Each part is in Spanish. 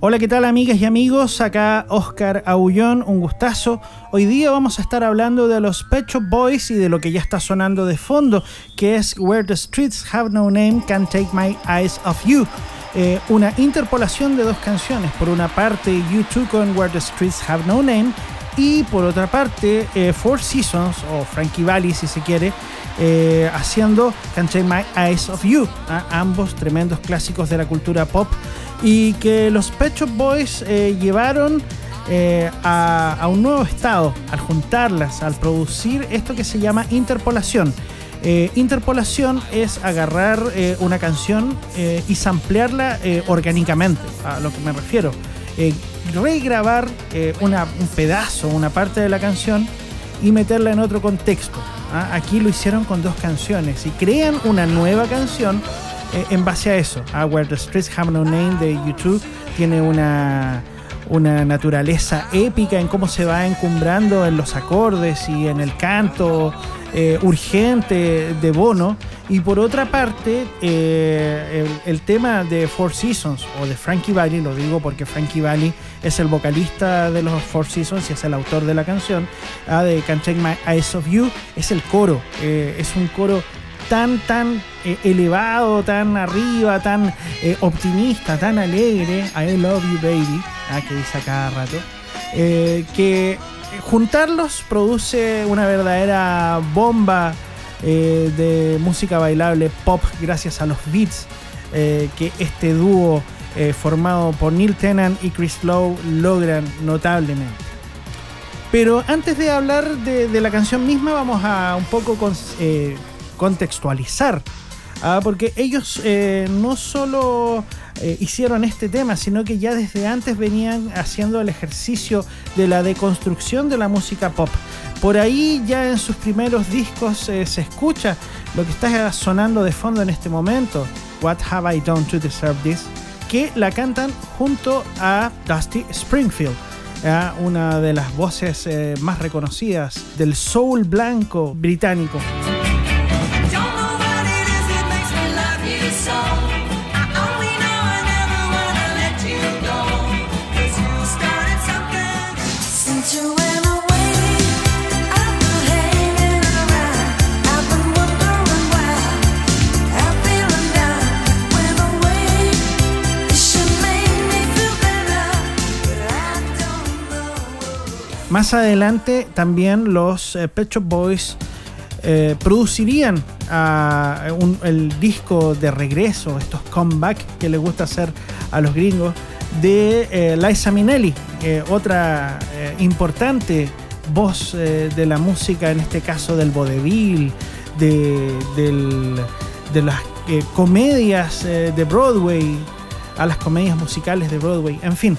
Hola, ¿qué tal amigas y amigos? Acá Oscar Aullón, un gustazo. Hoy día vamos a estar hablando de los Pet Boys y de lo que ya está sonando de fondo, que es Where the Streets Have No Name, Can't Take My Eyes Off You. Eh, una interpolación de dos canciones. Por una parte, YouTube con Where the Streets Have No Name y por otra parte, eh, Four Seasons o Frankie Valli si se quiere, eh, haciendo Can't Take My Eyes Off You, ambos tremendos clásicos de la cultura pop y que los Pet Shop Boys eh, llevaron eh, a, un nuevo estado al juntarlas, al producir esto que se llama interpolación. Eh, interpolación es agarrar una canción y samplearla orgánicamente, a lo que me refiero. regrabar un pedazo, una parte de la canción y meterla en otro contexto. ¿ah? Aquí lo hicieron con dos canciones y crean una nueva canción eh, en base a eso, a Where the Streets Have No Name de YouTube tiene una, una naturaleza épica en cómo se va encumbrando en los acordes y en el canto eh, urgente de Bono. Y por otra parte, eh, el, tema de Four Seasons o de Frankie Valli, lo digo porque Frankie Valli es el vocalista de los Four Seasons y es el autor de la canción, ah, de Can't Take My Eyes Off You, es el coro. es un coro tan, tan eh, elevado, tan arriba, tan eh, optimista, tan alegre, I love you baby, ah, que dice a cada rato, eh, que juntarlos produce una verdadera bomba de música bailable pop gracias a los beats que este dúo formado por Neil Tennant y Chris Lowe logran notablemente. Pero antes de hablar de, la canción misma, vamos a un poco con, contextualizar. ¿Ah? porque ellos eh, no solo eh, hicieron este tema, sino que ya desde antes venían haciendo el ejercicio de la deconstrucción de la música pop. Por ahí ya en sus primeros discos eh, se escucha lo que está sonando de fondo en este momento, What Have I Done to Deserve This, que la cantan junto a Dusty Springfield. una de las voces más reconocidas del soul blanco británico. Más adelante también los eh, Pet Shop Boys eh, producirían ah, el disco de regreso, estos comeback que les gusta hacer a los gringos, de eh, Liza Minnelli, otra importante voz de la música, en este caso del vodevil, de, de las comedias de Broadway, a las comedias musicales de Broadway, en fin.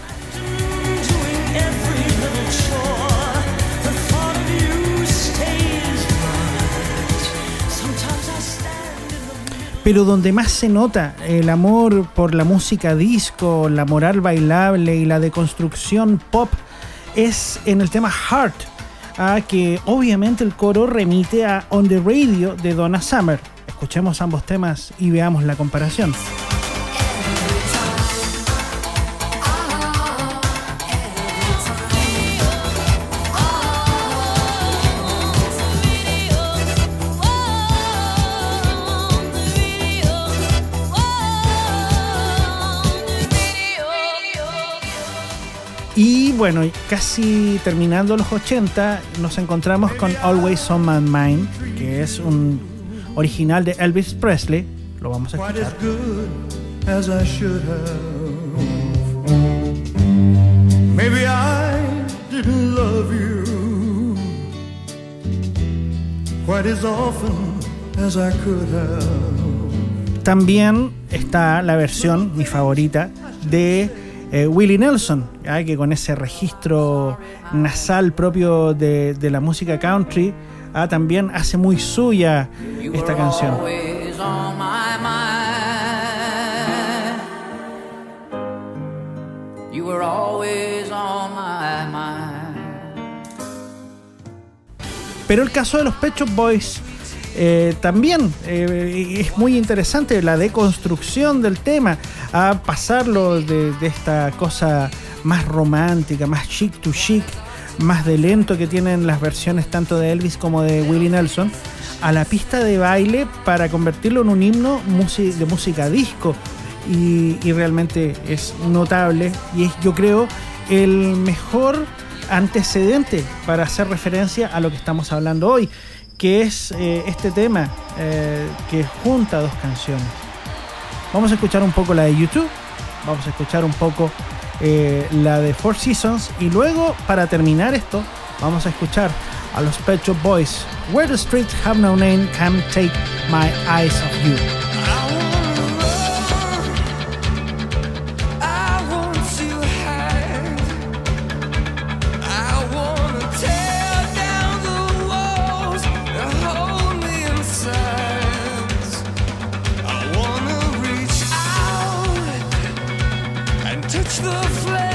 Pero donde más se nota el amor por la música disco, la moral bailable y la deconstrucción pop es en el tema Heart, a que obviamente el coro remite a On the Radio de Donna Summer. Escuchemos ambos temas y veamos la comparación. Bueno, casi terminando los 80, nos encontramos con Always on My Mind, que es un original de Elvis Presley. Lo vamos a escuchar. Maybe I didn't love you quite as often as I could have. También está la versión, mi favorita, de eh, Willie Nelson, que con ese registro nasal propio de, la música country, ah, también hace muy suya esta canción. Pero el caso de los Pet Boys Eh, también eh, es muy interesante la deconstrucción del tema, a pasarlo de, esta cosa más romántica, más chic to chic, más de lento que tienen las versiones tanto de Elvis como de Willie Nelson, a la pista de baile para convertirlo en un himno de música disco. Y, y realmente es notable y es, yo creo, el mejor antecedente para hacer referencia a lo que estamos hablando hoy que es eh, este tema eh, que junta dos canciones. Vamos a escuchar un poco la de YouTube, vamos a escuchar un poco eh, la de Four Seasons y luego, para terminar esto, vamos a escuchar a los Pet Boys, Where the Streets Have No Name, Can't Take My Eyes Off You. the flame.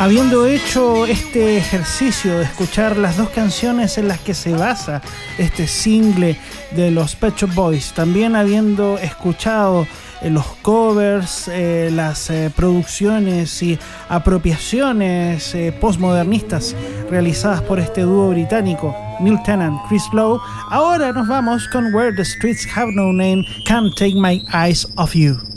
Habiendo hecho este ejercicio de escuchar las dos canciones en las que se basa este single de los Pet Shop Boys, también habiendo escuchado eh, los covers, eh, las eh, producciones y apropiaciones postmodernistas realizadas por este dúo británico, Neil Tennant, Chris Lowe, ahora nos vamos con Where the Streets Have No Name, Can't Take My Eyes Off You.